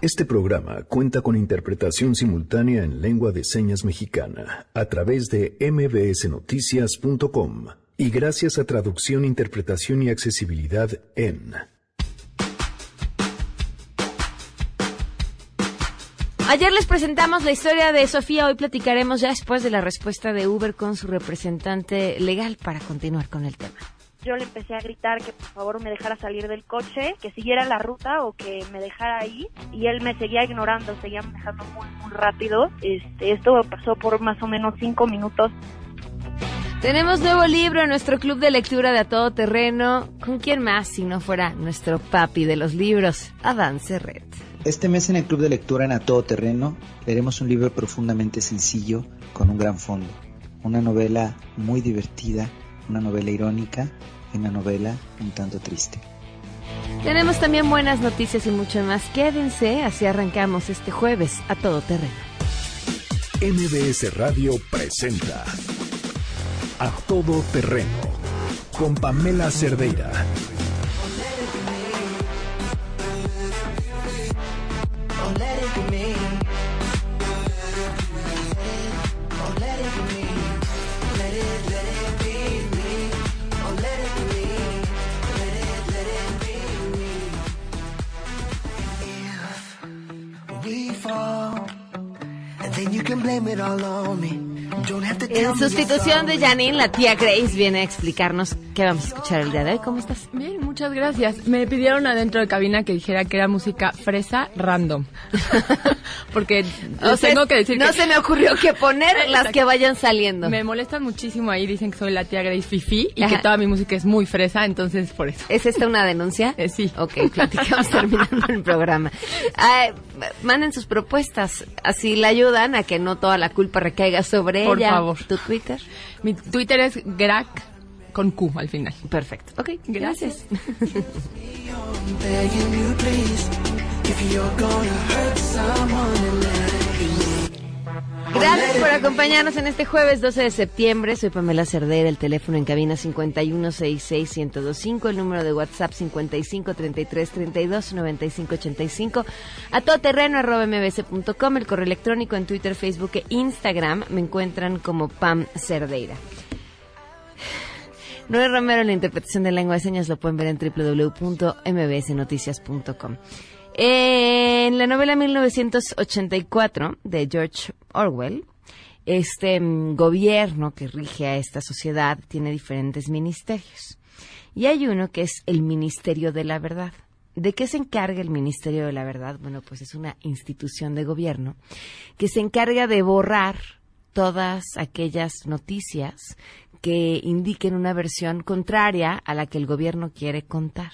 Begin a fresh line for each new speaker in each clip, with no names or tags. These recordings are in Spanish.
Este programa cuenta con interpretación simultánea en lengua de señas mexicana a través de mbsnoticias.com y gracias a traducción, interpretación y accesibilidad en
Ayer les presentamos la historia de Sofía, hoy platicaremos ya después de la respuesta de Uber con su representante legal para continuar con el tema
yo le empecé a gritar que por favor me dejara salir del coche, que siguiera la ruta o que me dejara ahí y él me seguía ignorando, seguía manejando muy, muy rápido. Este, esto pasó por más o menos cinco minutos.
Tenemos nuevo libro en nuestro club de lectura de A Todo Terreno. ¿Con quién más si no fuera nuestro papi de los libros, Adán Serret?
Este mes en el club de lectura en A Todo Terreno leeremos un libro profundamente sencillo con un gran fondo. Una novela muy divertida, una novela irónica una novela un tanto triste.
Tenemos también buenas noticias y mucho más. Quédense, así arrancamos este jueves a todo terreno.
MBS Radio presenta A Todo Terreno con Pamela Cerdeira.
En sustitución de Janine, la tía Grace viene a explicarnos qué vamos a escuchar el día de hoy. ¿Cómo estás?
Bien, muchas gracias. Me pidieron adentro de cabina que dijera que era música fresa random. Porque tengo que decir
no se me ocurrió que poner las que vayan saliendo.
Me molestan muchísimo ahí, dicen que soy la tía Grace Fifi y que toda mi música es muy fresa, entonces por eso.
¿Es esta una denuncia?
Eh, sí.
Ok, platicamos terminando el programa. manden sus propuestas, así la ayudan a que no toda la culpa recaiga sobre
por
ella.
Por favor.
¿Tu Twitter?
Mi Twitter es Grac con Q al final.
Perfecto. Ok, gracias. Gracias por acompañarnos en este jueves 12 de septiembre. Soy Pamela Cerdera, el teléfono en cabina 5166125, el número de WhatsApp 5533329585, a todoterreno arroba mbs.com, el correo electrónico en Twitter, Facebook e Instagram me encuentran como Pam Cerdeira. Noé Romero en la interpretación de lengua de señas lo pueden ver en www.mbsnoticias.com. En la novela 1984 de George Orwell, este mm, gobierno que rige a esta sociedad tiene diferentes ministerios. Y hay uno que es el Ministerio de la Verdad. ¿De qué se encarga el Ministerio de la Verdad? Bueno, pues es una institución de gobierno que se encarga de borrar todas aquellas noticias que indiquen una versión contraria a la que el gobierno quiere contar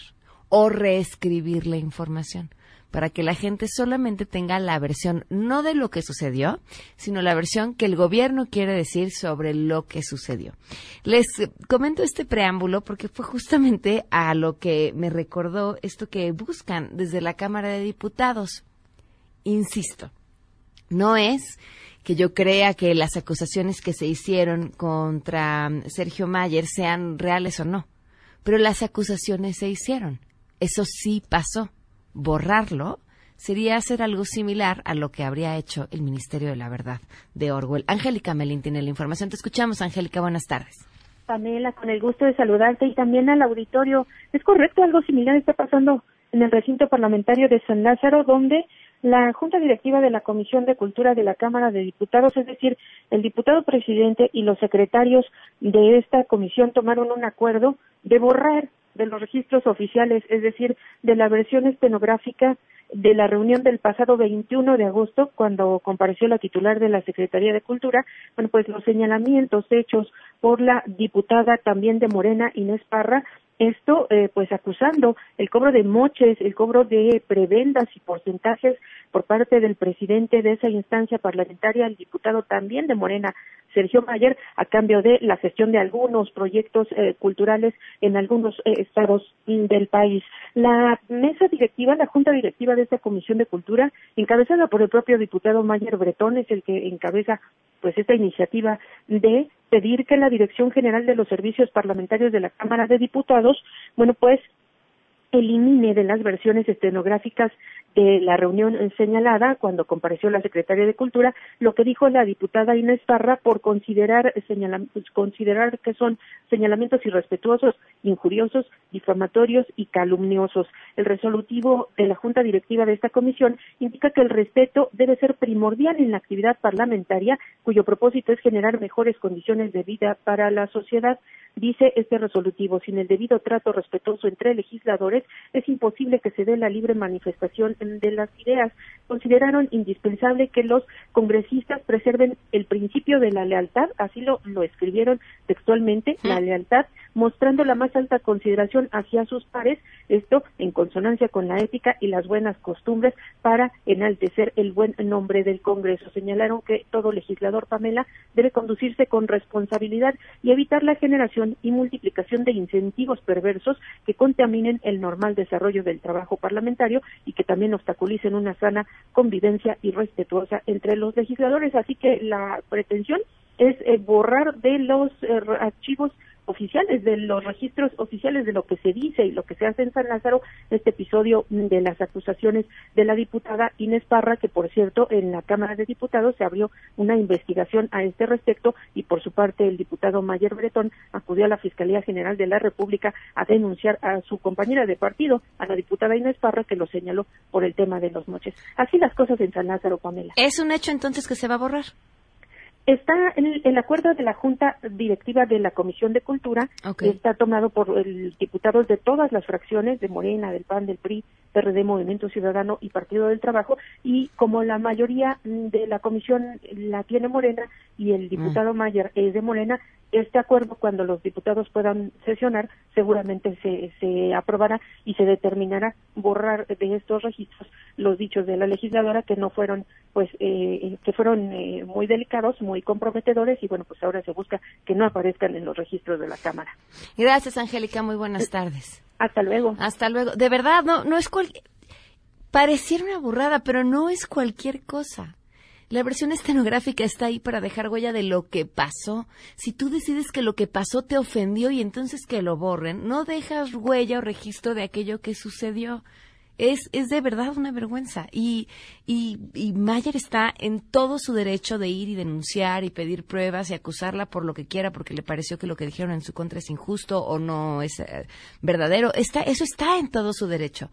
o reescribir la información para que la gente solamente tenga la versión no de lo que sucedió, sino la versión que el gobierno quiere decir sobre lo que sucedió. Les comento este preámbulo porque fue justamente a lo que me recordó esto que buscan desde la Cámara de Diputados. Insisto, no es que yo crea que las acusaciones que se hicieron contra Sergio Mayer sean reales o no, pero las acusaciones se hicieron. Eso sí pasó. Borrarlo sería hacer algo similar a lo que habría hecho el Ministerio de la Verdad de Orwell. Angélica Melín tiene la información. Te escuchamos, Angélica. Buenas tardes.
Pamela, con el gusto de saludarte y también al auditorio. Es correcto, algo similar está pasando en el recinto parlamentario de San Lázaro, donde la Junta Directiva de la Comisión de Cultura de la Cámara de Diputados, es decir, el diputado presidente y los secretarios de esta comisión tomaron un acuerdo de borrar de los registros oficiales, es decir, de la versión estenográfica de la reunión del pasado 21 de agosto, cuando compareció la titular de la Secretaría de Cultura, bueno, pues los señalamientos hechos por la diputada también de Morena, Inés Parra, esto, eh, pues acusando el cobro de moches, el cobro de prebendas y porcentajes por parte del presidente de esa instancia parlamentaria, el diputado también de Morena, Sergio Mayer, a cambio de la gestión de algunos proyectos eh, culturales en algunos eh, estados del país. La mesa directiva, la junta directiva de esta Comisión de Cultura, encabezada por el propio diputado Mayer Bretón, es el que encabeza pues esta iniciativa de pedir que la Dirección General de los Servicios Parlamentarios de la Cámara de Diputados, bueno, pues elimine de las versiones estenográficas de la reunión señalada cuando compareció la secretaria de Cultura lo que dijo la diputada Inés Parra por considerar pues, considerar que son señalamientos irrespetuosos, injuriosos, difamatorios y calumniosos. El resolutivo de la Junta Directiva de esta comisión indica que el respeto debe ser primordial en la actividad parlamentaria, cuyo propósito es generar mejores condiciones de vida para la sociedad. Dice este resolutivo, sin el debido trato respetuoso entre legisladores, es imposible que se dé la libre manifestación de las ideas. Consideraron indispensable que los congresistas preserven el principio de la lealtad, así lo, lo escribieron textualmente, la lealtad, mostrando la más alta consideración hacia sus pares, esto en consonancia con la ética y las buenas costumbres para enaltecer el buen nombre del Congreso. Señalaron que todo legislador, Pamela, debe conducirse con responsabilidad y evitar la generación y multiplicación de incentivos perversos que contaminen el normal desarrollo del trabajo parlamentario y que también obstaculicen una sana convivencia y respetuosa entre los legisladores. Así que la pretensión es eh, borrar de los eh, archivos oficiales, de los registros oficiales de lo que se dice y lo que se hace en San Lázaro, este episodio de las acusaciones de la diputada Inés Parra, que por cierto en la Cámara de Diputados se abrió una investigación a este respecto y por su parte el diputado Mayer Bretón acudió a la Fiscalía General de la República a denunciar a su compañera de partido, a la diputada Inés Parra, que lo señaló por el tema de los moches. Así las cosas en San Lázaro, Pamela.
¿Es un hecho entonces que se va a borrar?
Está en el, acuerdo de la Junta Directiva de la Comisión de Cultura, que está tomado por el, diputados de todas las fracciones, de Morena, del PAN, del PRI, PRD, Movimiento Ciudadano y Partido del Trabajo, y como la mayoría de la comisión la tiene Morena y el diputado mm. Mayer es de Morena, este acuerdo, cuando los diputados puedan sesionar, seguramente se, se aprobará y se determinará borrar de estos registros los dichos de la legisladora que no fueron, pues, eh, que fueron eh, muy delicados, muy comprometedores y bueno, pues ahora se busca que no aparezcan en los registros de la Cámara.
Gracias, Angélica. Muy buenas tardes.
Hasta luego.
Hasta luego. De verdad, no, no es cualquier. Pareciera una burrada, pero no es cualquier cosa. La versión estenográfica está ahí para dejar huella de lo que pasó. Si tú decides que lo que pasó te ofendió y entonces que lo borren, no dejas huella o registro de aquello que sucedió. Es, es de verdad una vergüenza. Y, y, y Mayer está en todo su derecho de ir y denunciar y pedir pruebas y acusarla por lo que quiera porque le pareció que lo que dijeron en su contra es injusto o no es eh, verdadero. Está, eso está en todo su derecho.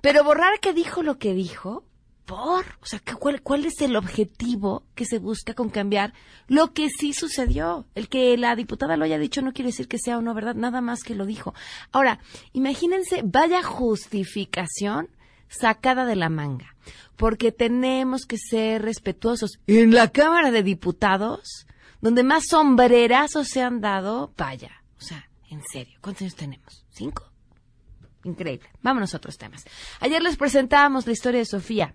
Pero borrar que dijo lo que dijo, O sea, ¿cuál, ¿cuál es el objetivo que se busca con cambiar lo que sí sucedió? El que la diputada lo haya dicho no quiere decir que sea o no verdad, nada más que lo dijo. Ahora, imagínense, vaya justificación sacada de la manga, porque tenemos que ser respetuosos. En la Cámara de Diputados, donde más sombrerazos se han dado, vaya, o sea, en serio, ¿cuántos años tenemos? ¿Cinco? Increíble. Vámonos a otros temas. Ayer les presentábamos la historia de Sofía.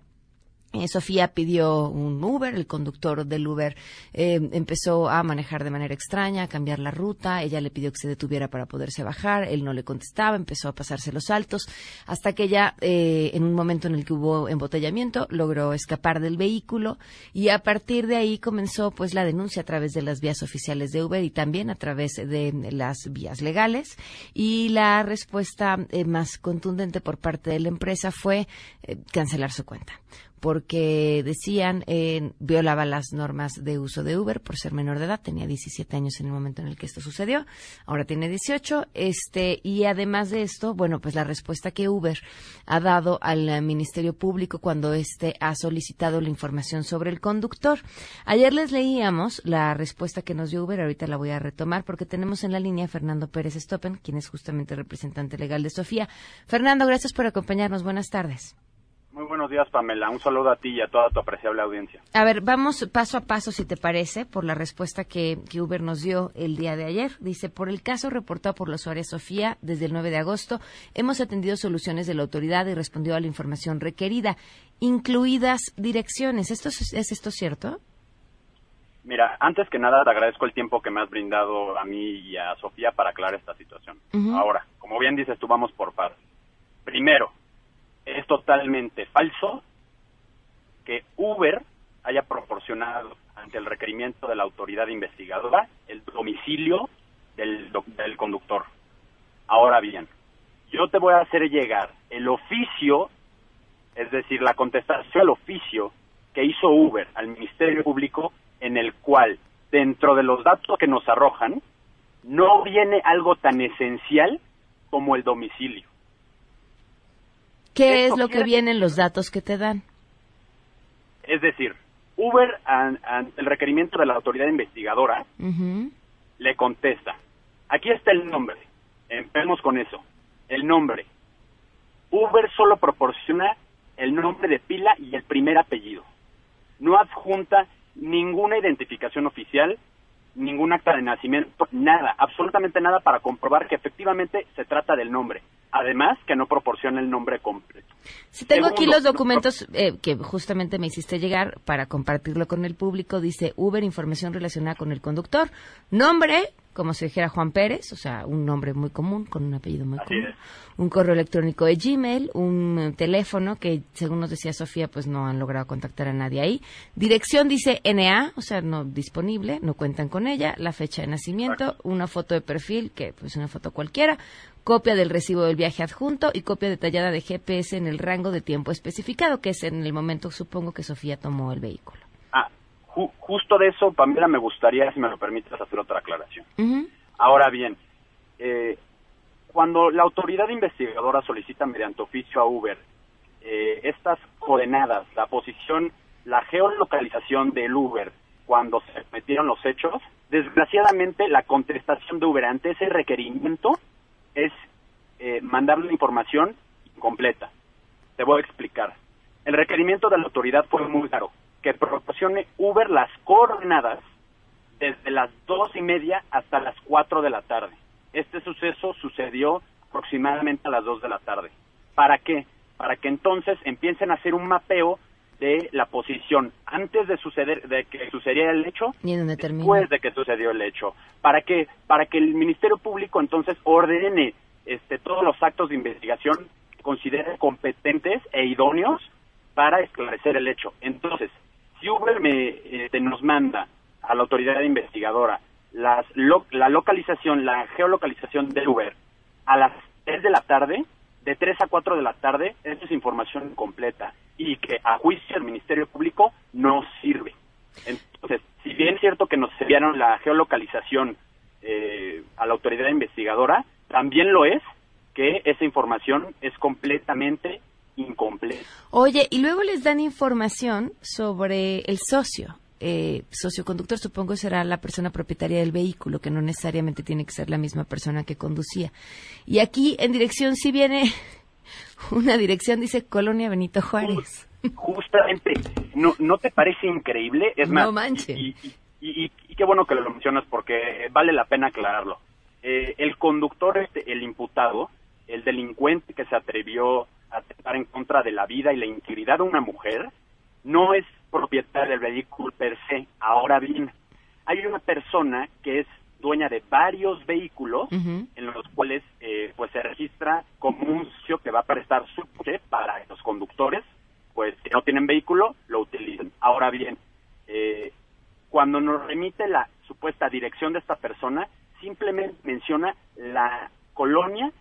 Eh, Sofía pidió un Uber, el conductor del Uber eh, empezó a manejar de manera extraña, a cambiar la ruta, ella le pidió que se detuviera para poderse bajar, él no le contestaba, empezó a pasarse los altos, hasta que ella, eh, en un momento en el que hubo embotellamiento, logró escapar del vehículo. Y a partir de ahí comenzó pues la denuncia a través de las vías oficiales de Uber y también a través de las vías legales. Y la respuesta más contundente por parte de la empresa fue cancelar su cuenta porque decían eh, violaba las normas de uso de Uber por ser menor de edad, tenía 17 años en el momento en el que esto sucedió, ahora tiene 18, este y además de esto, bueno, pues la respuesta que Uber ha dado al Ministerio Público cuando éste ha solicitado la información sobre el conductor. Ayer les leíamos la respuesta que nos dio Uber, ahorita la voy a retomar porque tenemos en la línea a Fernando Pérez Stoppen, quien es justamente representante legal de Sofía. Fernando, gracias por acompañarnos. Buenas tardes.
Muy buenos días, Pamela. Un saludo a ti y a toda tu apreciable audiencia.
A ver, vamos paso a paso, si te parece, por la respuesta que, Uber nos dio el día de ayer. Dice, por el caso reportado por la usuaria Sofía desde el 9 de agosto, hemos atendido soluciones de la autoridad y respondido a la información requerida, incluidas direcciones. ¿Esto es, esto cierto?
Mira, antes que nada te agradezco el tiempo que me has brindado a mí y a Sofía para aclarar esta situación. Ahora, como bien dices tú, vamos por partes. Primero, es totalmente falso que Uber haya proporcionado ante el requerimiento de la autoridad investigadora el domicilio del, del conductor. Ahora bien, yo te voy a hacer llegar el oficio, es decir, la contestación al oficio que hizo Uber al Ministerio Público, en el cual, dentro de los datos que nos arrojan, no viene algo tan esencial como el domicilio.
¿Qué es lo que viene en los datos que te dan?
Es decir, Uber, ante el requerimiento de la autoridad investigadora, le contesta, aquí está el nombre, empecemos con eso, el nombre. Uber solo proporciona el nombre de pila y el primer apellido. No adjunta ninguna identificación oficial, ningún acta de nacimiento, nada, absolutamente nada para comprobar que efectivamente se trata del nombre. Además, que no proporciona el nombre completo.
Si tengo aquí los documentos eh, que justamente me hiciste llegar para compartirlo con el público. Dice Uber, información relacionada con el conductor. Nombre, como si dijera Juan Pérez, o sea, un nombre muy común, con un apellido muy común. Un correo electrónico de Gmail, un eh, teléfono que, según nos decía Sofía, pues no han logrado contactar a nadie ahí. Dirección dice NA, o sea, no disponible, no cuentan con ella. La fecha de nacimiento, una foto de perfil, que pues una foto cualquiera copia del recibo del viaje adjunto y copia detallada de GPS en el rango de tiempo especificado, que es en el momento, supongo, que Sofía tomó el vehículo.
Ah, justo de eso, Pamela, me gustaría, si me lo permites, hacer otra aclaración. Ahora bien, eh, cuando la autoridad investigadora solicita mediante oficio a Uber eh, estas coordenadas, la posición, la geolocalización del Uber cuando se metieron los hechos, desgraciadamente la contestación de Uber ante ese requerimiento es eh, mandarle información completa. Te voy a explicar. El requerimiento de la autoridad fue muy claro, que proporcione Uber las coordenadas desde las dos y media hasta las cuatro de la tarde. Este suceso sucedió aproximadamente a las dos de la tarde. ¿Para qué? Para que entonces empiecen a hacer un mapeo de la posición antes de suceder de que sucediera el hecho
y
después de que sucedió el hecho. Para que para que el ministerio público entonces ordene este todos los actos de investigación que considere competentes e idóneos para esclarecer el hecho. Entonces si Uber me este, nos manda a la autoridad investigadora las la localización la geolocalización del Uber a las 3 de la tarde de 3 a 4 de la tarde, esa es información completa y que a juicio del Ministerio Público no sirve. Entonces, si bien es cierto que nos enviaron la geolocalización eh, a la autoridad investigadora, también lo es que esa información es completamente incompleta.
Oye, y luego les dan información sobre el socio eh, socioconductor supongo será la persona propietaria del vehículo, que no necesariamente tiene que ser la misma persona que conducía. Y aquí en dirección sí viene una dirección, dice Colonia Benito Juárez.
Justamente, ¿no, ¿no te parece increíble? Es
más,
Y, y, qué bueno que lo mencionas porque vale la pena aclararlo. Eh, el conductor, este, el imputado, el delincuente que se atrevió a atentar en contra de la vida y la integridad de una mujer, no es propietario del vehículo per se. Ahora bien, hay una persona que es dueña de varios vehículos en los cuales eh, pues se registra como un socio que va a prestar su coche para los conductores pues que no tienen vehículo lo utilizan. Ahora bien, eh, cuando nos remite la supuesta dirección de esta persona, simplemente menciona la colonia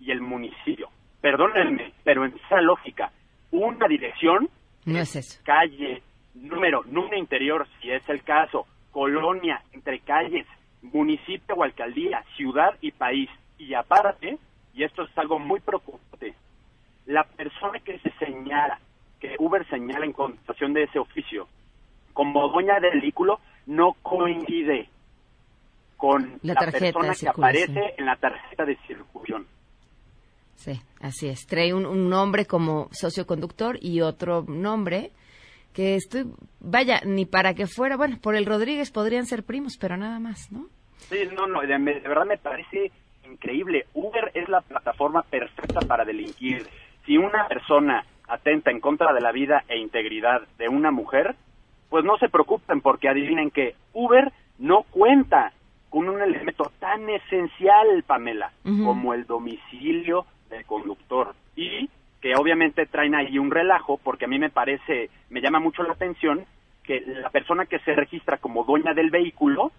y el municipio. Perdónenme, pero en esa lógica, una dirección
no es eso.
calle, número, número interior, si es el caso, colonia, entre calles, municipio o alcaldía, ciudad y país. Y aparte, y esto es algo muy preocupante, la persona que se señala, que Uber señala en contestación de ese oficio, como dueña del vehículo, no coincide con
la,
persona que aparece en la tarjeta de circulación.
Sí, así es. Trae un, un nombre como socioconductor y otro nombre que estoy, vaya, ni para que fuera, bueno, por el Rodríguez podrían ser primos, pero nada más, ¿no?
Sí, no, no, de, verdad me parece increíble. Uber es la plataforma perfecta para delinquir. Si una persona atenta en contra de la vida e integridad de una mujer, pues no se preocupen porque adivinen que Uber no cuenta con un elemento tan esencial, Pamela, como el domicilio del conductor. Y que obviamente traen ahí un relajo, porque a mí me parece, me llama mucho la atención que la persona que se registra como dueña del vehículo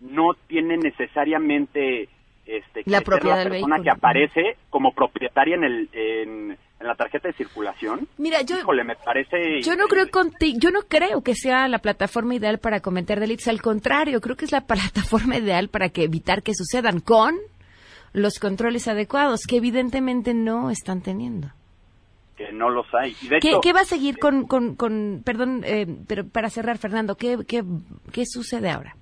no tiene necesariamente este,
la propiedad
la persona que aparece como propietaria en el en, la tarjeta de circulación.
Mira, yo
me parece
Yo no creo yo no creo que sea la plataforma ideal para cometer delitos, al contrario, creo que es la plataforma ideal para que evitar que sucedan con los controles adecuados que evidentemente no están teniendo
que no los hay.
¿Qué, va a seguir con, con, con perdón, eh, pero para cerrar, Fernando, ¿qué, qué, qué sucede ahora?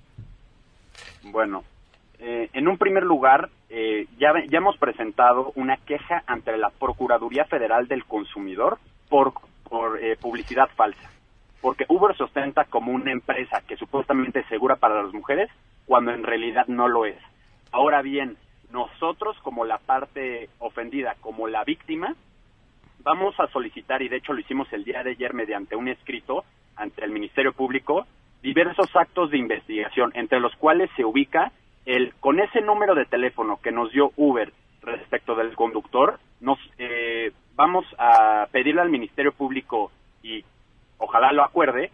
Bueno, eh, en un primer lugar, eh, ya, ya hemos presentado una queja ante la Procuraduría Federal del Consumidor por, por eh, publicidad falsa, porque Uber se ostenta como una empresa que supuestamente es segura para las mujeres, cuando en realidad no lo es. Ahora bien, nosotros como la parte ofendida, como la víctima, vamos a solicitar, y de hecho lo hicimos el día de ayer mediante un escrito ante el Ministerio Público, diversos actos de investigación, entre los cuales se ubica el con ese número de teléfono que nos dio Uber respecto del conductor, nos eh, vamos a pedirle al Ministerio Público y ojalá lo acuerde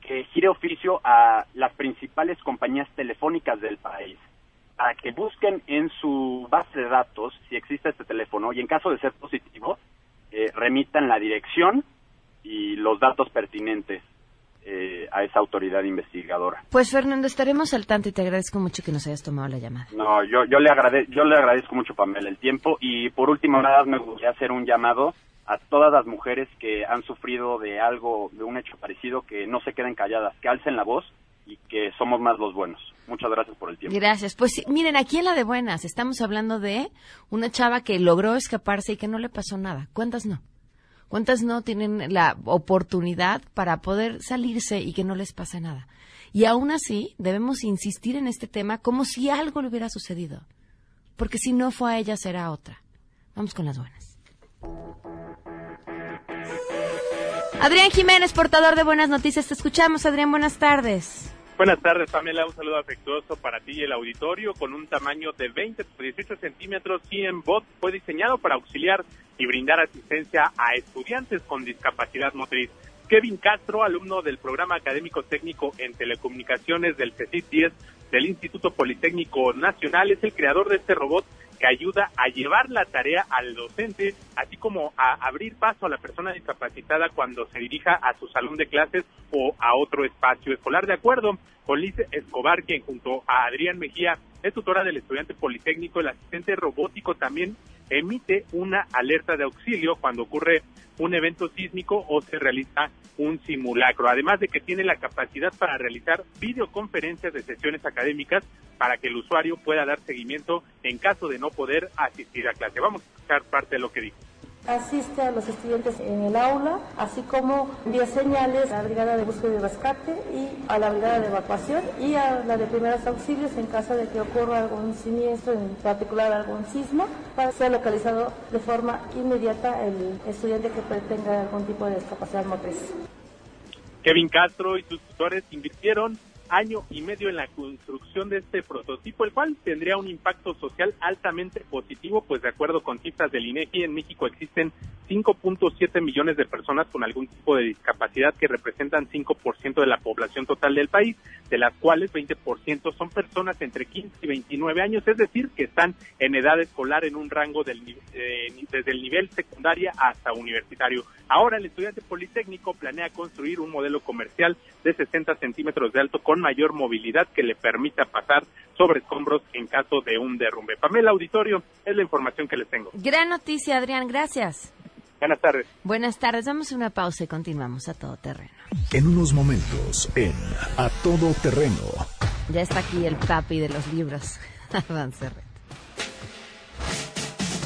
que gire oficio a las principales compañías telefónicas del país para que busquen en su base de datos si existe este teléfono y en caso de ser positivo eh, remitan la dirección y los datos pertinentes eh, a esa autoridad investigadora.
Pues Fernando, estaremos al tanto y te agradezco mucho que nos hayas tomado la llamada.
No, yo, yo, le, agrade yo le agradezco mucho, Pamela, el tiempo y por último, nada, me gustaría hacer un llamado a todas las mujeres que han sufrido de algo, de un hecho parecido, que no se queden calladas, que alcen la voz y que somos más los buenos. Muchas gracias por el tiempo.
Gracias. Pues miren, aquí en la de buenas estamos hablando de una chava que logró escaparse y que no le pasó nada. ¿Cuántas no? ¿Cuántas no tienen la oportunidad para poder salirse y que no les pase nada? Y aún así, debemos insistir en este tema como si algo le hubiera sucedido. Porque si no fue a ella, será otra. Vamos con las buenas. Adrián Jiménez, portador de buenas noticias. Te escuchamos, Adrián. Buenas tardes.
Buenas tardes, Pamela. Un saludo afectuoso para ti y el auditorio con un tamaño de 20 por 18 centímetros. bot fue diseñado para auxiliar y brindar asistencia a estudiantes con discapacidad motriz. Kevin Castro, alumno del programa académico técnico en telecomunicaciones del CECIT 10 del Instituto Politécnico Nacional, es el creador de este robot que ayuda a llevar la tarea al docente, así como a abrir paso a la persona discapacitada cuando se dirija a su salón de clases o a otro espacio escolar. De acuerdo con Liz Escobar, quien junto a Adrián Mejía es tutora del estudiante politécnico, el asistente robótico también emite una alerta de auxilio cuando ocurre un evento sísmico o se realiza un simulacro, además de que tiene la capacidad para realizar videoconferencias de sesiones académicas para que el usuario pueda dar seguimiento en caso de no poder asistir a clase. Vamos a escuchar parte de lo que dijo
asiste a los estudiantes en el aula, así como envía señales a la brigada de búsqueda y rescate y a la brigada de evacuación y a la de primeros auxilios en caso de que ocurra algún siniestro, en particular algún sismo, para ser localizado de forma inmediata el estudiante que tenga algún tipo de discapacidad motriz.
Kevin Castro y sus tutores invirtieron año y medio en la construcción de este prototipo, el cual tendría un impacto social altamente positivo, pues de acuerdo con cifras del INEGI, en México existen 5.7 millones de personas con algún tipo de discapacidad que representan 5% de la población total del país, de las cuales 20% son personas entre 15 y 29 años, es decir, que están en edad escolar en un rango del, eh, desde el nivel secundaria hasta universitario. Ahora el estudiante politécnico planea construir un modelo comercial de 60 centímetros de alto con mayor movilidad que le permita pasar sobre escombros en caso de un derrumbe. Pamela Auditorio, es la información que les tengo.
Gran noticia, Adrián, gracias.
Buenas tardes.
Buenas tardes, damos una pausa y continuamos a todo terreno.
En unos momentos, en A Todo Terreno.
Ya está aquí el papi de los libros, Adán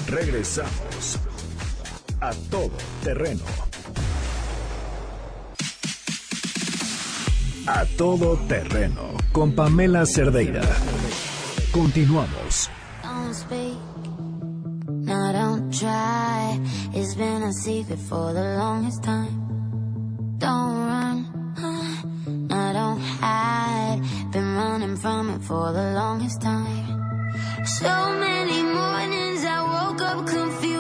Regresamos a Todo Terreno. A todo terreno con Pamela Cerdeira. Continuamos. No, don't try. It's been a secret for the longest time. Don't run. No, don't hide. Been running from it for the longest time. So many mornings I woke up confused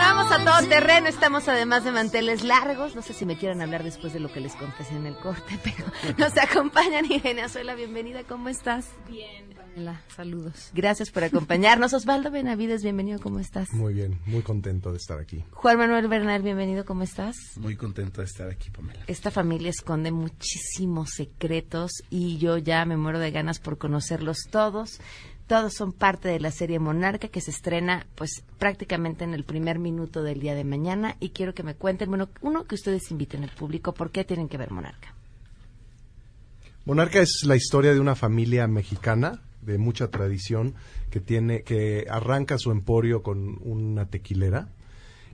Bienvenidos a Todo Terreno. Estamos además de manteles largos. No sé si me quieran hablar después de lo que les confesé en el corte, pero nos acompañan Irene Azuela. Bienvenida, ¿cómo estás?
Bien, Pamela, saludos.
Gracias por acompañarnos. Osvaldo Benavides, bienvenido, ¿cómo estás?
Muy bien, muy contento de estar aquí.
Juan Manuel Bernal, bienvenido, ¿cómo estás?
Muy contento de estar aquí, Pamela.
Esta familia esconde muchísimos secretos y yo ya me muero de ganas por conocerlos todos. Todos son parte de la serie Monarca que se estrena pues prácticamente en el primer minuto del día de mañana y quiero que me cuenten, bueno, uno que ustedes inviten al público, ¿por qué tienen que ver Monarca?
Monarca es la historia de una familia mexicana de mucha tradición que tiene que arranca su emporio con una tequilera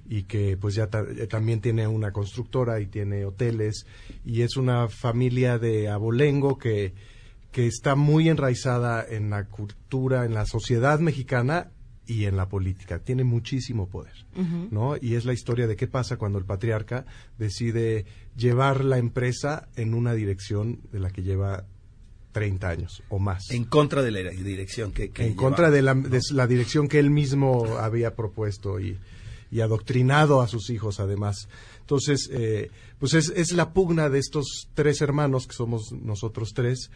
y que pues ya eh, también tiene una constructora y tiene hoteles y es una familia de abolengo que que está muy enraizada en la cultura, en la sociedad mexicana y en la política. Tiene muchísimo poder, ¿no? Y es la historia de qué pasa cuando el patriarca decide llevar la empresa en una dirección de la que lleva 30 años o más.
En contra de la dirección que... que
en
lleva.
contra de la, de la dirección que él mismo había propuesto y, y adoctrinado a sus hijos además. Entonces, eh, pues es, es la pugna de estos tres hermanos, que somos nosotros tres,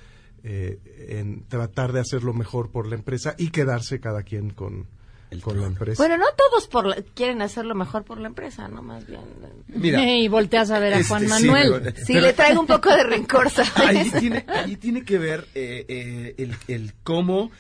eh, en tratar de hacer lo mejor por la empresa y quedarse cada quien con,
El
con la empresa.
Bueno, no todos por la- quieren hacerlo mejor por la empresa, no más bien.
Mira,
y volteas a ver a
este,
Juan
sí,
Manuel.
pero-
Sí, le traigo un poco de rencor, ¿sabes?
Allí tiene, allí tiene que ver eh, eh, el, el cómo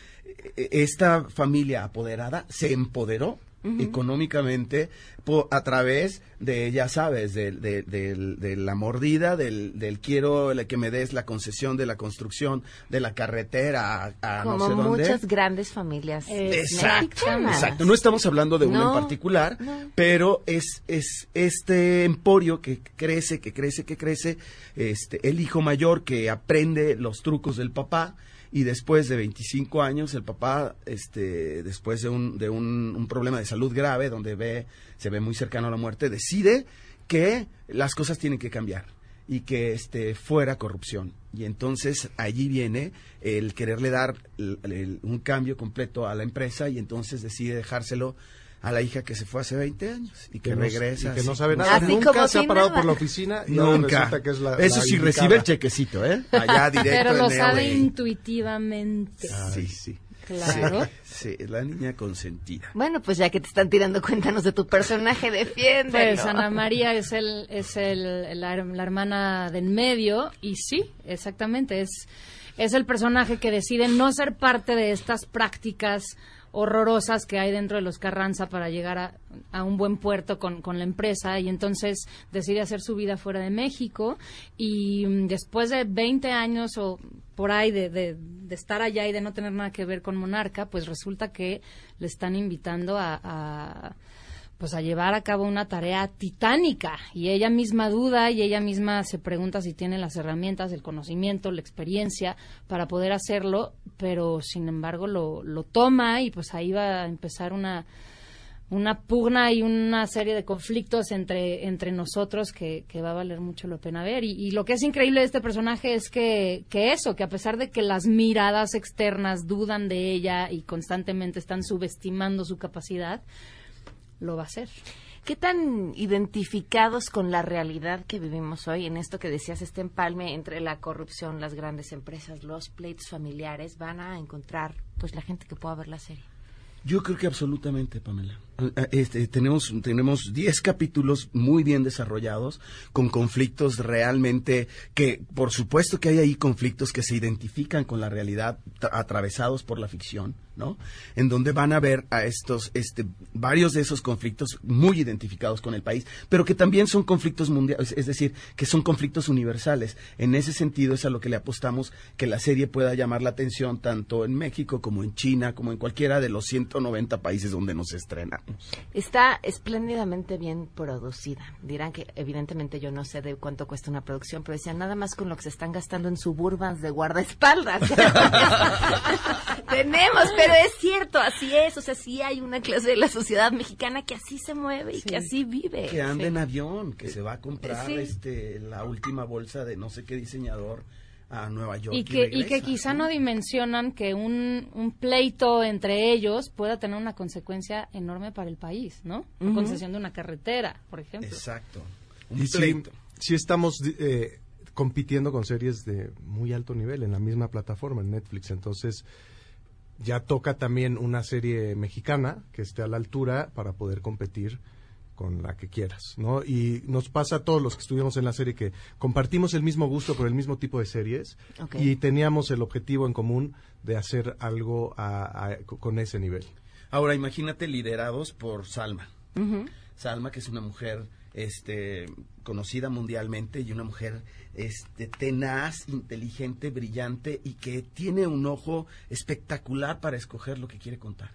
eh, esta familia apoderada se empoderó económicamente po- a través de, ya sabes, de, de- del- de la mordida, del, del quiero la- que me des la concesión de la construcción de la carretera a, a
Como
no sé dónde.
muchas grandes familias
Exacto. No estamos hablando de uno
No,
en particular,
no.
pero es, es este emporio que crece, que crece, que crece, este, el hijo mayor que aprende los trucos del papá y después de 25 años el papá, este, después de un, de un, problema de salud grave donde ve, se ve muy cercano a la muerte, decide que las cosas tienen que cambiar y que este fuera corrupción. Y entonces allí viene el quererle dar el- un cambio completo a la empresa y entonces decide dejárselo a la hija que se fue hace 20 años y que, regresa
y que no sabe nada.
Así
Nunca se ha parado
nada.
por la oficina y
Nunca.
resulta que es la
Eso
la
sí
indicada.
recibe el chequecito, ¿eh? Allá directo
Pero lo sabe
LA.
intuitivamente.
Sí, sí.
Claro.
Sí, la niña consentida.
Bueno, pues ya que te están tirando, cuéntanos de tu personaje, defiéndelo.
Pues Ana María es el es el la, la hermana del medio y sí, exactamente es es el personaje que decide no ser parte de estas prácticas horrorosas que hay dentro de los Carranza para llegar a, un buen puerto con, con la empresa. Y entonces decide hacer su vida fuera de México. Y mm, después de 20 años o por ahí de, de- de estar allá y de no tener nada que ver con Monarca, pues resulta que le están invitando a- a pues a llevar a cabo una tarea titánica y ella misma duda y ella misma se pregunta si tiene las herramientas, el conocimiento, la experiencia para poder hacerlo, pero sin embargo lo, lo toma y pues ahí va a empezar una una pugna y una serie de conflictos entre, entre nosotros que, que va a valer mucho la pena ver. Y, y lo que es increíble de este personaje es que, que eso, que a pesar de que las miradas externas dudan de ella y constantemente están subestimando su capacidad, lo va a hacer.
¿Qué tan identificados con la realidad que vivimos hoy en esto que decías, este empalme entre la corrupción, las grandes empresas, los pleitos familiares, van a encontrar pues la gente que pueda ver la serie?
Yo creo que absolutamente, Pamela. Eh, Este, tenemos tenemos 10 capítulos muy bien desarrollados con conflictos realmente que por supuesto que hay ahí conflictos que se identifican con la realidad tra- atravesados por la ficción, ¿no? En donde van a ver a estos este varios de esos conflictos muy identificados con el país, pero que también son conflictos mundiales, es decir, que son conflictos universales. En ese sentido es a lo que le apostamos que la serie pueda llamar la atención tanto en México como en China, como en cualquiera de los 190 países donde nos estrenamos.
Está espléndidamente bien producida. Dirán que evidentemente yo no sé de cuánto cuesta una producción, pero decían nada más con lo que se están gastando en suburbans de guardaespaldas. Tenemos, pero es cierto, así es. O sea, sí hay una clase de la sociedad mexicana que así se mueve y que así vive.
Que anda en avión, que se va a comprar
Sí.
este la última bolsa de no sé qué diseñador a Nueva York.
Y que, y que quizá no dimensionan que un, un pleito entre ellos pueda tener una consecuencia enorme para el país, ¿no? La
Ujú.
concesión de una carretera, por ejemplo.
Exacto. Un
Y
pleito.
sí estamos eh, compitiendo con series de muy alto nivel en la misma plataforma, en Netflix. Entonces, ya toca también una serie mexicana que esté a la altura para poder competir con la que quieras, ¿no? Y nos pasa a todos los que estuvimos en la serie que compartimos el mismo gusto por el mismo tipo de series y teníamos el objetivo en común de hacer algo a- a- con ese nivel.
Ahora, imagínate liderados por Salma. Salma, que es una mujer este, conocida mundialmente y una mujer este, tenaz, inteligente, brillante y que tiene un ojo espectacular para escoger lo que quiere contar.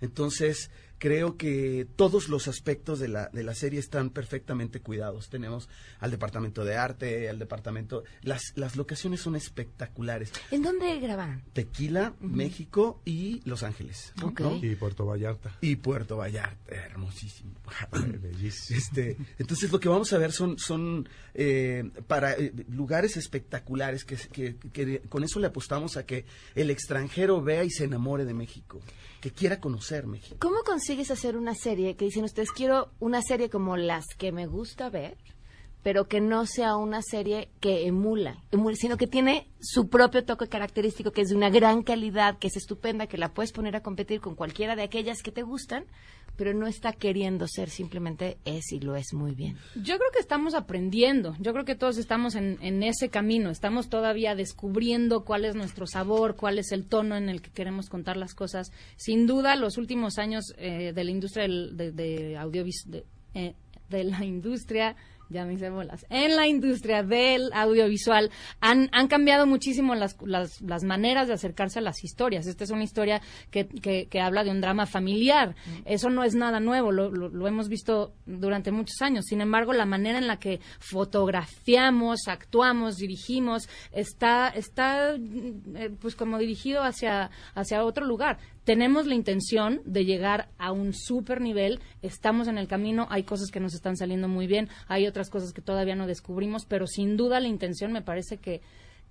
Entonces, creo que todos los aspectos de la, de la serie están perfectamente cuidados. Tenemos al departamento de arte, al departamento... Las, las locaciones son espectaculares.
¿En dónde grabaron?
Tequila, México y Los Ángeles. ¿no?
Ok.
Y Puerto Vallarta.
y Puerto Vallarta, hermosísimo.
Bellísimo.
Este, entonces lo que vamos a ver son, son eh, para eh, lugares espectaculares que, que- que con eso le apostamos a que el extranjero vea y se enamore de México, que quiera conocer.
¿Cómo consigues hacer una serie que dicen ustedes, quiero una serie como las que me gusta ver, pero que no sea una serie que emula, emula, sino que tiene su propio toque característico, que es de una gran calidad, que es estupenda, que la puedes poner a competir con cualquiera de aquellas que te gustan, pero no está queriendo ser, simplemente es y lo es muy bien.
Yo creo que estamos aprendiendo, yo creo que todos estamos en, en ese camino, estamos todavía descubriendo cuál es nuestro sabor, cuál es el tono en el que queremos contar las cosas. Sin duda, los últimos años eh, de la industria del- de, de de, eh, de la industria ya me hice bolas. En la industria del audiovisual han, han cambiado muchísimo las, las, las maneras de acercarse a las historias. Esta es una historia que, que, que habla de un drama familiar. Eso no es nada nuevo, lo, lo, lo hemos visto durante muchos años. Sin embargo, la manera en la que fotografiamos, actuamos, dirigimos, está, está eh, pues como dirigido hacia, hacia otro lugar. Tenemos la intención de llegar a un super nivel, estamos en el camino, hay cosas que nos están saliendo muy bien, hay otras cosas que todavía no descubrimos, pero sin duda la intención me parece que,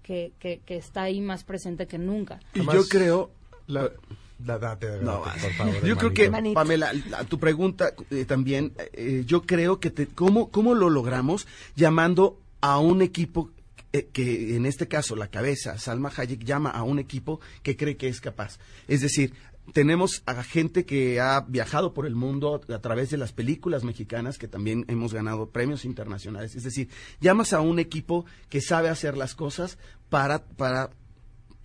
que, que, que está ahí más presente que nunca.
Y
Además,
yo creo...
La, da- date, adelante,
No,
por favor,
yo creo que. Pamela, a tu pregunta eh, también, eh, yo creo que te, ¿cómo, ¿cómo lo logramos llamando a un equipo eh, que en este caso la cabeza, Salma Hayek, llama a un equipo que cree que es capaz? Es decir, tenemos a gente que ha viajado por el mundo a través de las películas mexicanas, que también hemos ganado premios internacionales. Es decir, llamas a un equipo que sabe hacer las cosas para, para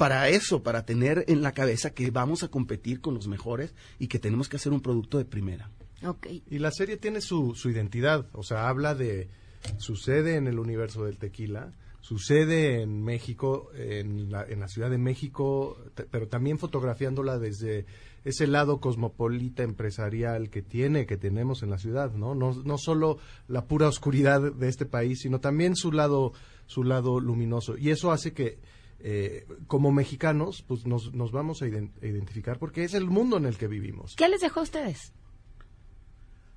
para eso, para tener en la cabeza que vamos a competir con los mejores y que tenemos que hacer un producto de primera.
Ok.
Y la serie tiene su, su identidad, o sea, habla de, sucede en el universo del tequila, sucede en México, en la, en la Ciudad de México, pero también fotografiándola desde ese lado cosmopolita empresarial que tiene, que tenemos en la ciudad, ¿no? No, no solo la pura oscuridad de este país, sino también su lado, su lado luminoso. Y eso hace que eh, como mexicanos, pues nos, nos vamos a a identificar porque es el mundo en el que vivimos.
¿Qué les dejó a ustedes?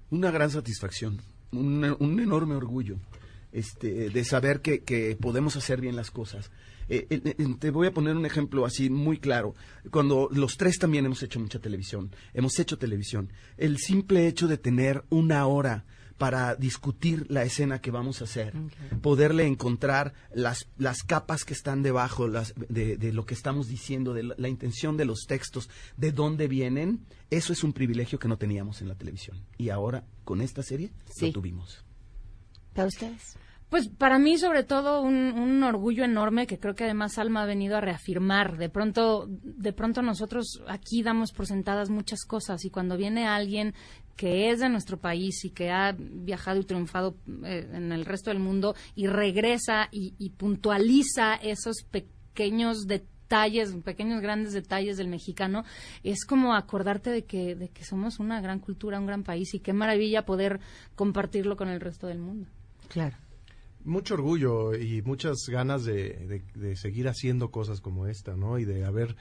Una gran satisfacción, un, un enorme orgullo este, de saber que, que podemos hacer bien las cosas. Eh, eh, eh, te voy a poner un ejemplo así muy claro. Cuando los tres también hemos hecho mucha televisión, hemos hecho televisión, el simple hecho de tener una hora para discutir la escena que vamos a hacer, poderle encontrar las, las capas que están debajo las, de, de lo que estamos diciendo, de la, la intención de los textos, de dónde vienen, eso es un privilegio que no teníamos en la televisión. Y ahora, con esta serie,
Sí.
lo tuvimos.
¿Para ustedes?
Pues para mí, sobre todo, un, orgullo enorme que creo que además Alma ha venido a reafirmar. De pronto, de pronto nosotros aquí damos por sentadas muchas cosas y cuando viene alguien que es de nuestro país y que ha viajado y triunfado eh, en el resto del mundo y regresa y, puntualiza esos pequeños detalles, pequeños grandes detalles del mexicano, es como acordarte de que, de que somos una gran cultura, un gran país y qué maravilla poder compartirlo con el resto del mundo.
Claro.
Mucho orgullo y muchas ganas de, de, seguir haciendo cosas como esta, ¿no? Y de haber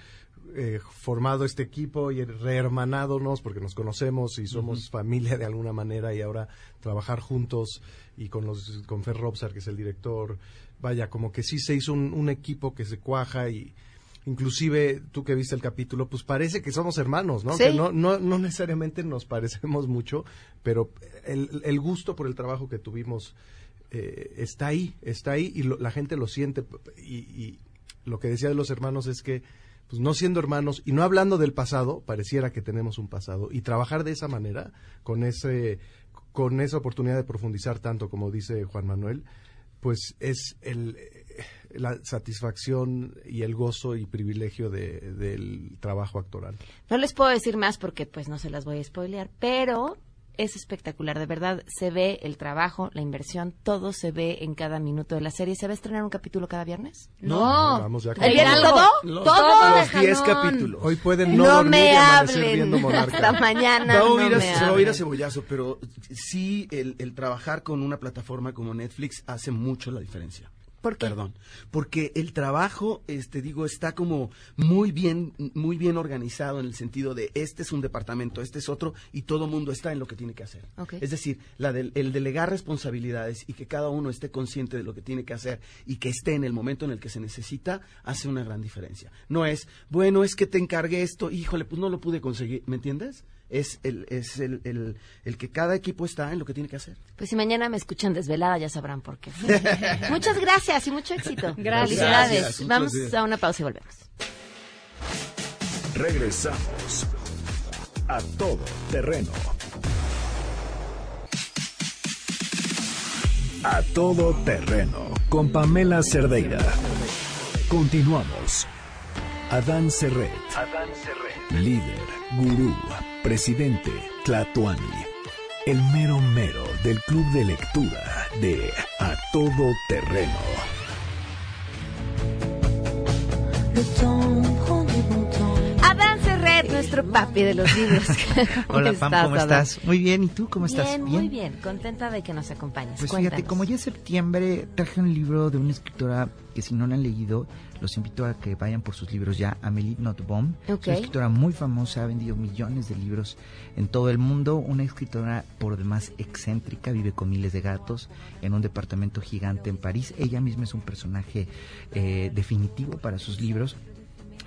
eh, formado este equipo y rehermanándonos porque nos conocemos y somos familia de alguna manera y ahora trabajar juntos y con los con Fer Robsar que es el director vaya como que sí se hizo un, un equipo que se cuaja y inclusive tú que viste el capítulo, pues parece que somos hermanos, ¿no? Que no, no, no necesariamente nos parecemos mucho, pero el, el gusto por el trabajo que tuvimos eh, está ahí, está ahí y la gente lo siente. Y, lo que decía de los hermanos es que, pues no siendo hermanos y no hablando del pasado, pareciera que tenemos un pasado. Y trabajar de esa manera, con, ese, con esa oportunidad de profundizar tanto como dice Juan Manuel, pues es el, la satisfacción y el gozo y privilegio del trabajo actoral.
No les puedo decir más porque pues no se las voy a spoilear, pero es espectacular, de verdad se ve el trabajo, la inversión, todo se ve en cada minuto de la serie. ¿Se va a estrenar un capítulo cada viernes?
No,
vamos ya
¿El viernes todo?
todo los 10 capítulos.
Hoy pueden no,
no
dormir
me
y
hablen
Monarca.
hasta mañana.
No,
no
ir se va a a cebollazo, pero sí el, el trabajar con una plataforma como Netflix hace mucho la diferencia.
¿Por qué?
Perdón. Porque el trabajo, este, digo, está como muy bien, muy bien organizado en el sentido de este es un departamento, este es otro, y todo mundo está en lo que tiene que hacer. Es decir, la del- el delegar responsabilidades y que cada uno esté consciente de lo que tiene que hacer y que esté en el momento en el que se necesita, hace una gran diferencia. No es, bueno, es que te encargué esto, híjole, pues no lo pude conseguir, ¿me entiendes? Es el, es el, el, el que cada equipo está en lo que tiene que hacer.
Pues si mañana me escuchan desvelada ya sabrán por qué. Muchas gracias y mucho éxito.
Gracias.
Felicidades.
Gracias,
Vamos
gracias.
a una pausa y volvemos.
Regresamos a todo terreno. A todo terreno con Pamela Cerdeira. Continuamos. Adán Serret. Líder, gurú, presidente, Tlatuani. El mero mero del club de lectura de A todo terreno.
Nuestro papi de los libros. ¿Cómo
Hola Pam, ¿cómo estás? Muy bien, ¿y tú cómo estás?
Bien, muy bien. Contenta de que nos acompañes.
Pues
Cuéntanos.
fíjate, como ya es septiembre, traje un libro de una escritora que si no la han leído, los invito a que vayan por sus libros ya, Amélie Nothomb.
Ok.
Es una escritora muy famosa, ha vendido millones de libros en todo el mundo, una escritora por demás excéntrica, vive con miles de gatos en un departamento gigante en París. Ella misma es un personaje eh, definitivo para sus libros.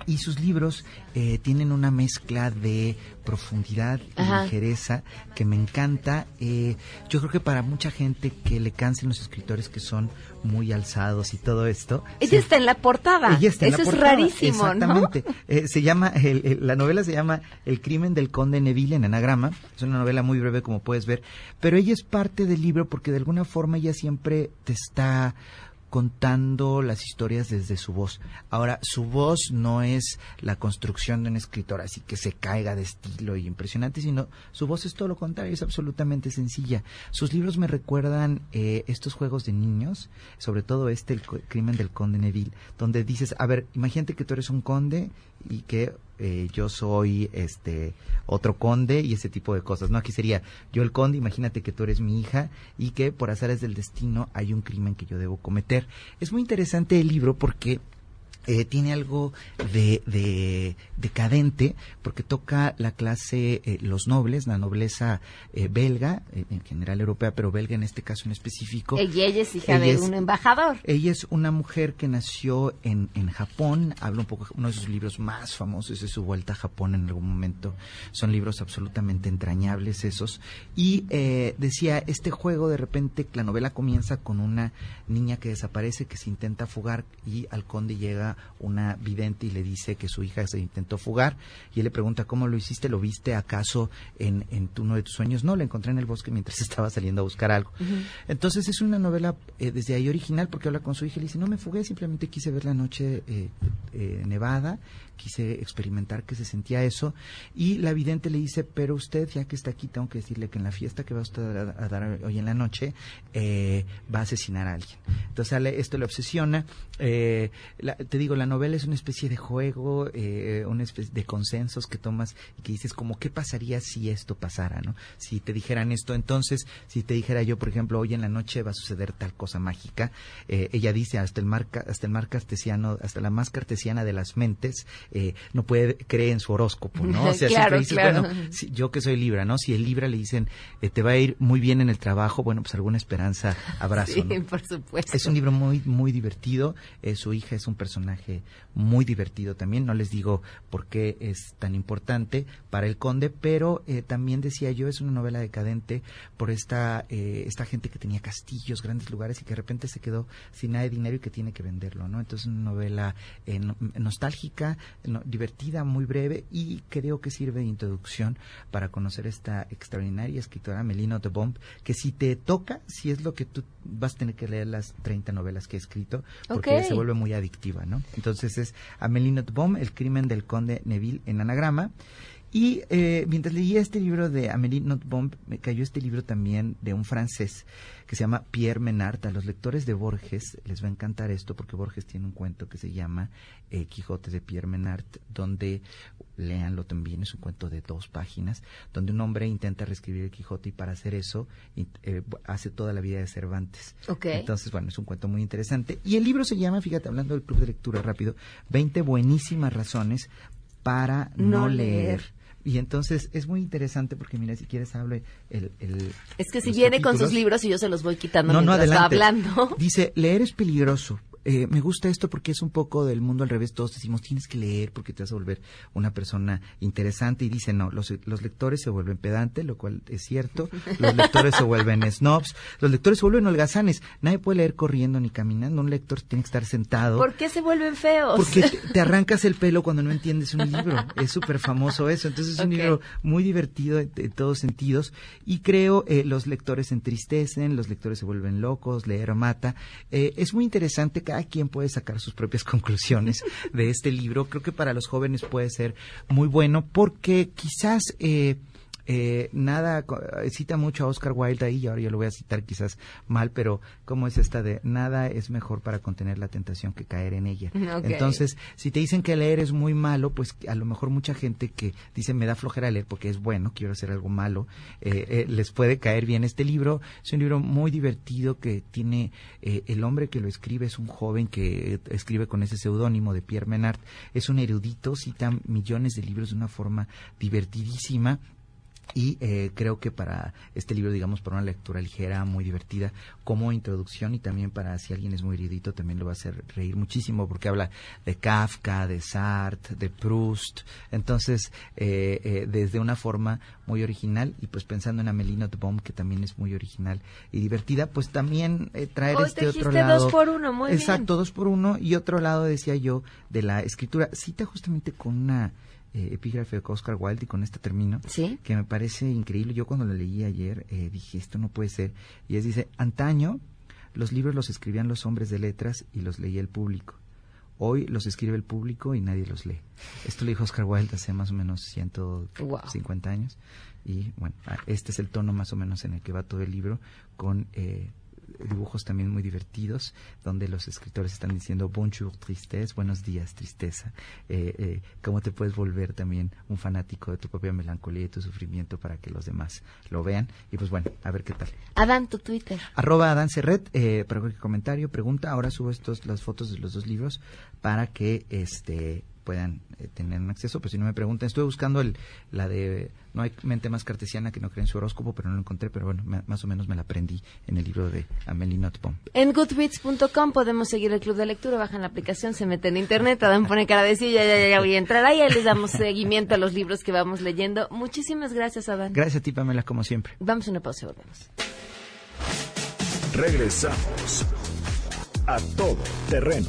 Y sus libros eh, tienen una mezcla de profundidad y
Ajá.
ligereza que me encanta. Eh, yo creo que para mucha gente que le cansen los escritores que son muy alzados y todo esto.
Ella
se-
está en la portada.
ella está en
Eso
la
es
portada.
rarísimo, ¿no?
Exactamente. Eh, se llama, el- el- la novela se llama El crimen del conde Neville en anagrama. Es una novela muy breve como puedes ver. Pero ella es parte del libro porque de alguna forma ella siempre te está contando las historias desde su voz. Ahora, su voz no es la construcción de un escritor así que se caiga de estilo y impresionante, sino su voz es todo lo contrario, es absolutamente sencilla. Sus libros me recuerdan eh, estos juegos de niños, sobre todo este, el crimen del conde Neville, donde dices, a ver, imagínate que tú eres un conde y que eh, yo soy este otro conde y ese tipo de cosas, ¿no? Aquí sería yo el conde, imagínate que tú eres mi hija y que por azares del destino hay un crimen que yo debo cometer. Es muy interesante el libro porque eh, tiene algo de, de decadente porque toca la clase eh, los nobles, la nobleza eh, belga, en general europea, pero belga en este caso en específico.
Ella ella es hija
Ella
de
es-
un embajador.
Ella es una mujer que nació en, en Japón, habla un poco, uno de sus libros más famosos es su vuelta a Japón en algún momento, son libros absolutamente entrañables esos, y eh, decía, este juego de repente, la novela comienza con una niña que desaparece, que se intenta fugar, y al conde llega una vidente y le dice que su hija se intentó fugar, y él le pregunta, ¿cómo lo hiciste? ¿Lo viste acaso en, en uno de tus sueños? No, la encontré en el bosque mientras estaba saliendo a buscar algo. Entonces es una novela eh, desde ahí original porque habla con su hija y le dice, no me fugué, simplemente quise ver la noche eh, eh, nevada, quise experimentar que se sentía eso. Y la vidente le dice, pero usted, ya que está aquí, tengo que decirle que en la fiesta que va usted a, a dar hoy en la noche, va a asesinar a alguien. Entonces esto le obsesiona. La- te digo, digo, la novela es una especie de juego, eh, una especie de consensos que tomas y que dices como, ¿qué pasaría si esto pasara, no? Si te dijeran esto, entonces, si te dijera yo, por ejemplo, hoy en la noche va a suceder tal cosa mágica, eh, ella dice, hasta el mar, hasta el mar cartesiano, hasta la más cartesiana de las mentes, eh, no puede creer en su horóscopo, ¿no? O sea,
Claro,
siempre dices,
claro.
bueno, si- yo que soy Libra, ¿no? Si el Libra le dicen, eh, te va a ir muy bien en el trabajo, bueno, pues alguna esperanza, abrazo,
Sí,
¿no?
por supuesto.
Es un libro muy, muy divertido. Eh, su hija es un personaje muy divertido también. No les digo por qué es tan importante para el conde, pero eh, también decía yo, es una novela decadente por esta, eh, esta gente que tenía castillos, grandes lugares y que de repente se quedó sin nada de dinero y que tiene que venderlo, ¿no? Entonces, una novela eh, no- nostálgica, no- divertida, muy breve y creo que sirve de introducción para conocer esta extraordinaria escritora Melina de Bomb, que si te toca, si es lo que tú vas a tener que leer las 30 novelas que he escrito, porque se vuelve muy adictiva, ¿no? Entonces es Amélie Nothbaum, El crimen del conde Neville en anagrama. Y eh, mientras leía este libro de Amélie Nothbaum, me cayó este libro también de un francés que se llama Pierre Menard. A los lectores de Borges les va a encantar esto porque Borges tiene un cuento que se llama eh, Quijote de Pierre Menard, donde, léanlo también, es un cuento de dos páginas, donde un hombre intenta reescribir el Quijote y para hacer eso eh, hace toda la vida de Cervantes. Entonces, bueno, es un cuento muy interesante. Y el libro se llama, fíjate, hablando del club de lectura rápido, 20 buenísimas razones para no,
No
leer.
leer.
Y entonces es muy interesante porque, mira, si quieres hable el... el
Es que si viene con sus libros y yo se los voy quitando
No, no,
mientras va
adelante.
hablando.
Dice, leer es peligroso. Eh, me gusta esto porque es un poco del mundo al revés. Todos decimos, tienes que leer porque te vas a volver una persona interesante. Y dice, no, los, los lectores se vuelven pedantes, lo cual es cierto. Los lectores se vuelven snobs. Los lectores se vuelven holgazanes. Nadie puede leer corriendo ni caminando. Un lector tiene que estar sentado.
¿Por qué se vuelven feos?
Porque te, arrancas el pelo cuando no entiendes un libro. Es súper famoso eso. Entonces es un libro muy divertido en, en todos sentidos. Y creo eh, los lectores se entristecen, los lectores se vuelven locos, leer mata. Eh, es muy interesante, cada quien puede sacar sus propias conclusiones de este libro. Creo que para los jóvenes puede ser muy bueno porque quizás... Eh, eh, nada, eh, cita mucho a Oscar Wilde ahí, y ahora yo lo voy a citar quizás mal, pero ¿cómo es esta de nada es mejor para contener la tentación que caer en ella? Entonces, si te dicen que leer es muy malo, pues a lo mejor mucha gente que dice me da flojera leer porque es bueno, quiero hacer algo malo, eh, eh, les puede caer bien este libro. Es un libro muy divertido que tiene, eh, el hombre que lo escribe es un joven que escribe con ese seudónimo de Pierre Menard, es un erudito, cita millones de libros de una forma divertidísima. Y eh, creo que para este libro, digamos, para una lectura ligera, muy divertida, como introducción y también para si alguien es muy erudito, también lo va a hacer reír muchísimo porque habla de Kafka, de Sartre, de Proust. Entonces, eh, eh, desde una forma muy original y pues pensando en Amélie Nothbaum, que también es muy original y divertida, pues también eh, traer
Hoy
este otro lado.
dos por uno, muy bien.
Exacto, dos por uno. Y otro lado, decía yo, de la escritura. Cita justamente con una eh, epígrafe de Oscar Wilde y con esta termino,
Sí.
que me parece increíble. Yo cuando la leí ayer eh, dije, esto no puede ser. Y es, dice, antaño los libros los escribían los hombres de letras y los leía el público. Hoy los escribe el público y nadie los lee. Esto lo dijo Oscar Wilde hace más o menos 150 años. Y bueno, este es el tono más o menos en el que va todo el libro, con eh, dibujos también muy divertidos, donde los escritores están diciendo bonjour tristesse, buenos días tristeza, eh, eh, cómo te puedes volver también un fanático de tu propia melancolía y tu sufrimiento para que los demás lo vean. Y pues bueno, a ver qué tal.
Adán, tu Twitter.
Arroba Adán Serret, eh, para cualquier comentario, pregunta. Ahora subo estos, las fotos de los dos libros para que este puedan eh, tener un acceso. Pero si no me preguntan, estuve buscando el, la de No hay mente más cartesiana que no cree en su horóscopo, pero no lo encontré. Pero bueno, me- más o menos me la aprendí en el libro de Amélie Nothbaum.
En goodreads.com podemos seguir el club de lectura, bajan la aplicación, se meten en internet, Adán pone cara de sí, ya, ya, ya voy a entrar ahí, ahí les damos seguimiento a los libros que vamos leyendo. Muchísimas gracias, Adán.
Gracias a ti, Pamela, como siempre.
Vamos a una pausa y volvemos.
Regresamos a todo terreno.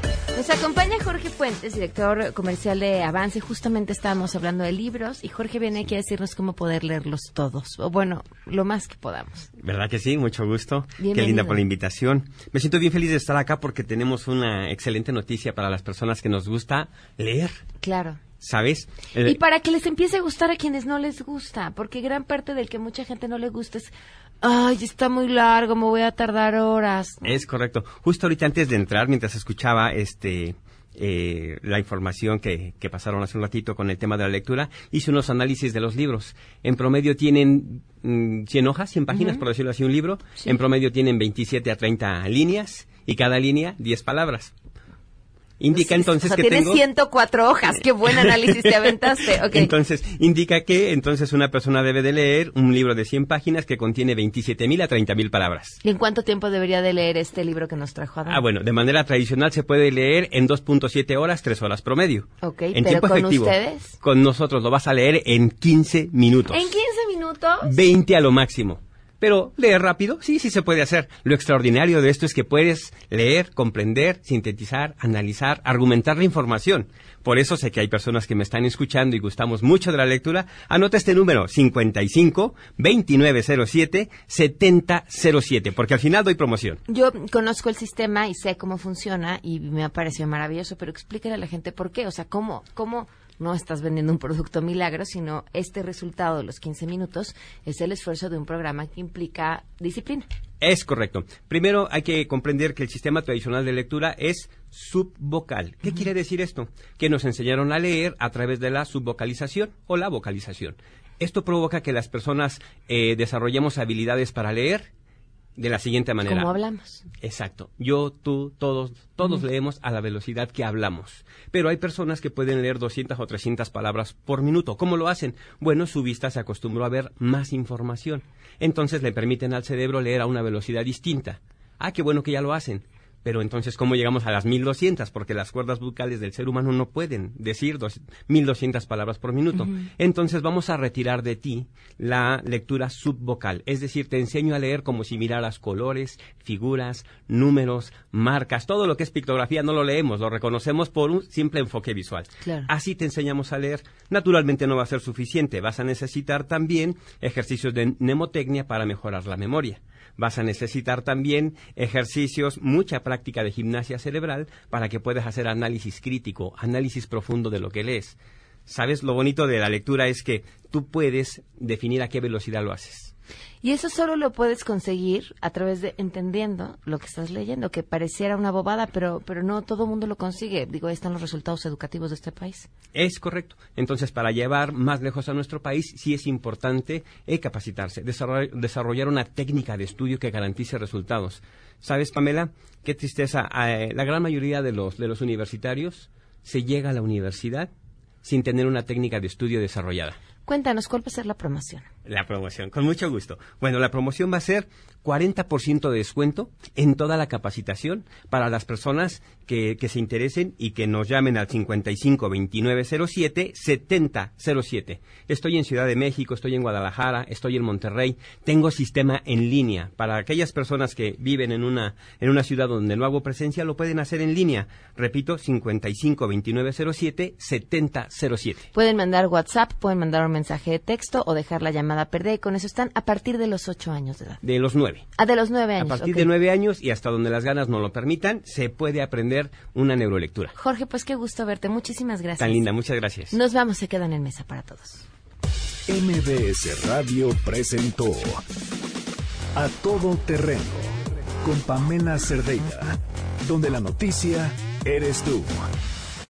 Nos acompaña Jorge Fuentes, director comercial de Avance. Justamente estábamos hablando de libros y Jorge viene aquí a decirnos cómo poder leerlos todos, o bueno, lo más que podamos.
¿Verdad que sí? Mucho gusto. Qué
Bienvenido.
linda por la invitación. Me siento bien feliz de estar acá porque tenemos una excelente noticia para las personas que nos gusta leer.
Claro.
¿Sabes?
Y para que les empiece a gustar a quienes no les gusta, porque gran parte del que mucha gente no le gusta es, ay, está muy largo, me voy a tardar horas.
Es correcto. Justo ahorita antes de entrar, mientras escuchaba este eh, la información que, que, pasaron hace un ratito con el tema de la lectura, hice unos análisis de los libros. En promedio tienen 100 mm, hojas, 100 páginas, por decirlo así, un libro. En promedio tienen 27 a 30 líneas y cada línea 10 palabras. Indica entonces que
tiene 104 hojas. Qué buen análisis te aventaste.
Entonces, indica que entonces una persona debe de leer un libro de 100 páginas que contiene 27.000 a 30.000 palabras.
¿Y en cuánto tiempo debería de leer este libro que nos trajo Adán?
Ah, bueno, de manera tradicional se puede leer en 2.7 horas, 3 horas promedio.
Ok, en pero con ustedes.
Con nosotros lo vas a leer en 15 minutos.
¿En 15 minutos?
20 a lo máximo. Pero leer rápido, sí, sí se puede hacer. Lo extraordinario de esto es que puedes leer, comprender, sintetizar, analizar, argumentar la información. Por eso sé que hay personas que me están escuchando y gustamos mucho de la lectura. Anota este número, 55 2907 7007, porque al final doy promoción.
Yo conozco el sistema y sé cómo funciona y me ha parecido maravilloso, pero explíquele a la gente por qué, o sea, cómo, cómo no estás vendiendo un producto milagro, sino este resultado de los 15 minutos es el esfuerzo de un programa que implica disciplina.
Es correcto. Primero hay que comprender que el sistema tradicional de lectura es subvocal. ¿Qué quiere decir esto? Que nos enseñaron a leer a través de la subvocalización o la vocalización. Esto provoca que las personas eh, desarrollemos habilidades para leer de la siguiente manera.
¿Cómo hablamos?
Exacto. Yo, tú, todos, todos leemos a la velocidad que hablamos. Pero hay personas que pueden leer 200 o 300 palabras por minuto. ¿Cómo lo hacen? Bueno, su vista se acostumbró a ver más información. Entonces le permiten al cerebro leer a una velocidad distinta. Ah, qué bueno que ya lo hacen. Pero entonces, ¿cómo llegamos a las 1200? Porque las cuerdas bucales del ser humano no pueden decir dos, 1200 palabras por minuto. Entonces, vamos a retirar de ti la lectura subvocal. Es decir, te enseño a leer como si miraras colores, figuras, números, marcas. Todo lo que es pictografía no lo leemos, lo reconocemos por un simple enfoque visual. Así te enseñamos a leer. Naturalmente no va a ser suficiente. Vas a necesitar también ejercicios de mnemotecnia para mejorar la memoria vas a necesitar también ejercicios, mucha práctica de gimnasia cerebral para que puedas hacer análisis crítico, análisis profundo de lo que lees. ¿Sabes? Lo bonito de la lectura es que tú puedes definir a qué velocidad lo haces.
Y eso solo lo puedes conseguir a través de entendiendo lo que estás leyendo, que pareciera una bobada, pero, pero no todo el mundo lo consigue. Digo, ahí están los resultados educativos de este país.
Es correcto. Entonces, para llevar más lejos a nuestro país, sí es importante eh, capacitarse, desarrollar, una técnica de estudio que garantice resultados. ¿Sabes, Pamela? Qué tristeza. Eh, la gran mayoría de los, de los universitarios se llega a la universidad sin tener una técnica de estudio desarrollada.
Cuéntanos, ¿cuál va a ser la promoción?
La promoción, con mucho gusto. Bueno, la promoción va a ser 40% de descuento en toda la capacitación para las personas que, se interesen y que nos llamen al 55 2907 7007. Estoy en Ciudad de México, estoy en Guadalajara, estoy en Monterrey. Tengo sistema en línea. Para aquellas personas que viven en una, en una ciudad donde no hago presencia, lo pueden hacer en línea. Repito, 55 2907 7007.
Pueden mandar WhatsApp, pueden mandar un mensaje de texto o dejar la llamada perdida y con eso están a partir de los 8 años de edad.
De los 9.
Ah, de los 9 años.
A partir de 9 años y hasta donde las ganas no lo permitan, se puede aprender una neurolectura.
Jorge, pues qué gusto verte. Muchísimas gracias.
Tan linda, muchas gracias.
Nos vamos, se quedan en mesa para todos.
MBS Radio presentó A Todo Terreno con Pamela Cerdeira, donde la noticia eres tú.